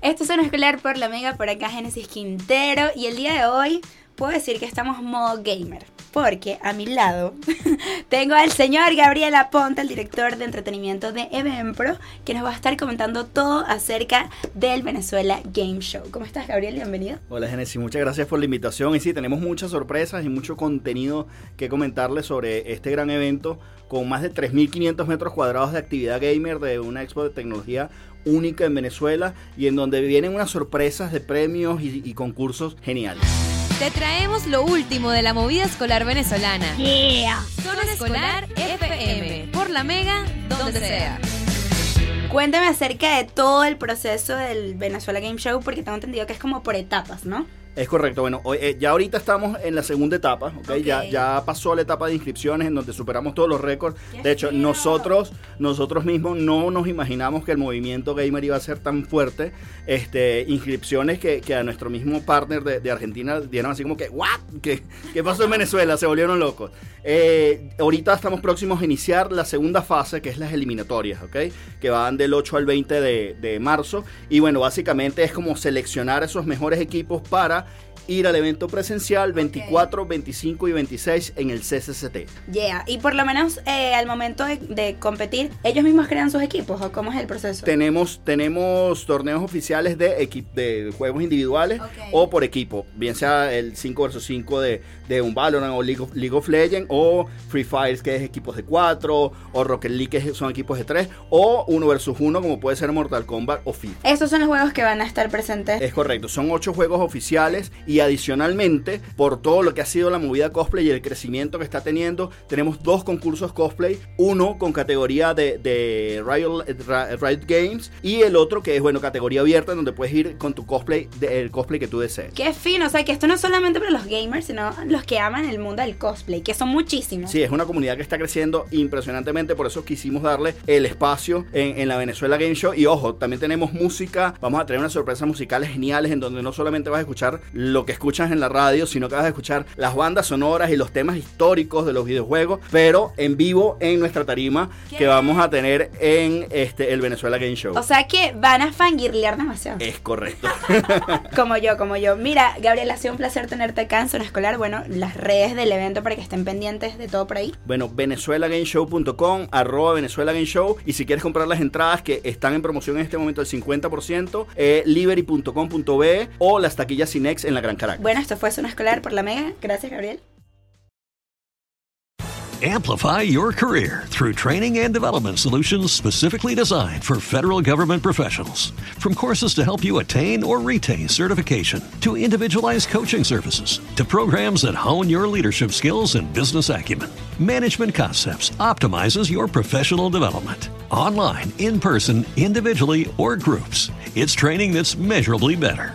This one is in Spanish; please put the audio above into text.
Esto es un escolar por la Mega, por acá Genesis Quintero y el día de hoy puedo decir que estamos modo gamer. Porque a mi lado tengo al señor Gabriel Aponte, el director de entretenimiento de Eventpro, que nos va a estar comentando todo acerca del Venezuela Game Show. ¿Cómo estás, Gabriel? Bienvenido. Hola, Genesis. Muchas gracias por la invitación. Y sí, tenemos muchas sorpresas y mucho contenido que comentarles sobre este gran evento con más de 3.500 metros cuadrados de actividad gamer de una expo de tecnología única en Venezuela y en donde vienen unas sorpresas de premios y, y concursos geniales. Te traemos lo último de la movida escolar venezolana. Yeah. Zona Escolar FM. Por la Mega, donde sea. Cuéntame acerca de todo el proceso del Venezuela Game Show, porque tengo entendido que es como por etapas, ¿no? Es correcto, bueno, hoy, eh, ya ahorita estamos en la segunda etapa, ¿ok? Ya, ya pasó la etapa de inscripciones en donde superamos todos los récords. ¡Qué De hecho, nosotros, nosotros mismos no nos imaginamos que el movimiento gamer iba a ser tan fuerte. Este, inscripciones que, que a nuestro mismo partner de, de Argentina dieron así como que, ¿what? ¿Qué, qué pasó en Venezuela? Se volvieron locos. Eh, ahorita estamos próximos a iniciar la segunda fase, que es las eliminatorias, ¿ok? Que van del 8 al 20 de, de marzo. Y bueno, básicamente es como seleccionar esos mejores equipos para ir al evento presencial 24, 25 y 26 en el CCCT. Yeah. Y por lo menos eh, al momento de, de competir, ellos mismos crean sus equipos, ¿o cómo es el proceso? Tenemos, tenemos torneos oficiales de, de juegos individuales o por equipo, bien sea el 5 vs 5 de, de un Valorant o League of, League of Legends o Free Fire que es equipos de 4 o Rocket League que son equipos de 3 o 1 vs 1 como puede ser Mortal Kombat o FIFA. Estos son los juegos que van a estar presentes. Es correcto, son ocho juegos oficiales y adicionalmente, por todo lo que ha sido la movida cosplay y el crecimiento que está teniendo, tenemos dos concursos cosplay, uno con categoría de, de Riot, Games y el otro que es, bueno, categoría abierta donde puedes ir con tu cosplay, de- el cosplay que tú desees. Qué fino, o sea que esto no es solamente para los gamers, sino los que aman el mundo del cosplay, que son muchísimos. Sí, es una comunidad que está creciendo impresionantemente, por eso quisimos darle el espacio en, en la Venezuela Game Show. Y ojo, también tenemos música, vamos a tener unas sorpresas musicales geniales en donde no solamente vas a escuchar lo que escuchas en la radio, sino que vas a escuchar las bandas sonoras y los temas históricos de los videojuegos, pero en vivo en nuestra tarima que vamos a tener en este el Venezuela Game Show. O sea que van a fangirlear demasiado. es correcto. Como yo, como yo. Mira, Gabriel, ha sido un placer tenerte acá en Zona Escolar. Bueno, las redes del evento para que estén pendientes de todo por ahí. Bueno, venezuelagameshow.com, arroba Venezuela Game Show. Y si quieres comprar las entradas que están en promoción en este momento al 50%, eh, liberty.com.be o las taquillas Cinex en la Gran Caracas. Bueno, esto fue Zona Escolar por la Mega. Gracias, Gabriel. Amplify your career through training and development solutions specifically designed for federal government professionals. From courses to help you attain or retain certification, to individualized coaching services, to programs that hone your leadership skills and business acumen, Management Concepts optimizes your professional development. Online, in person, individually, or groups, it's training that's measurably better.